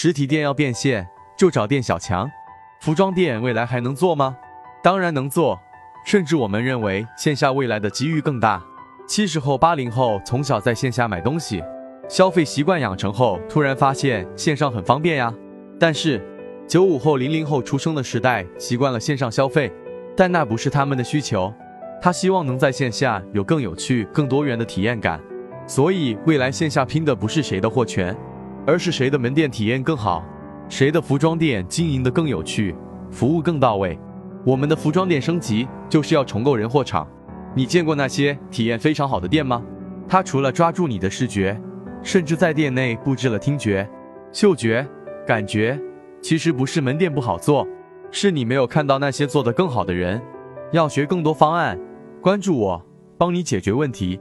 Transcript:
实体店要变现，就找店小强。服装店未来还能做吗？当然能做，甚至我们认为线下未来的机遇更大。七十后、八零后从小在线下买东西，消费习惯养成后，突然发现线上很方便呀。但是九五后、零零后出生的时代习惯了线上消费，但那不是他们的需求。他希望能在线下有更有趣、更多元的体验感。所以未来线下拼的不是谁的货全，而是谁的门店体验更好。谁的服装店经营的更有趣，服务更到位？我们的服装店升级就是要重构人货场。你见过那些体验非常好的店吗？它除了抓住你的视觉，甚至在店内布置了听觉、嗅觉、感觉。其实不是门店不好做，是你没有看到那些做得更好的人。要学更多方案，关注我，帮你解决问题。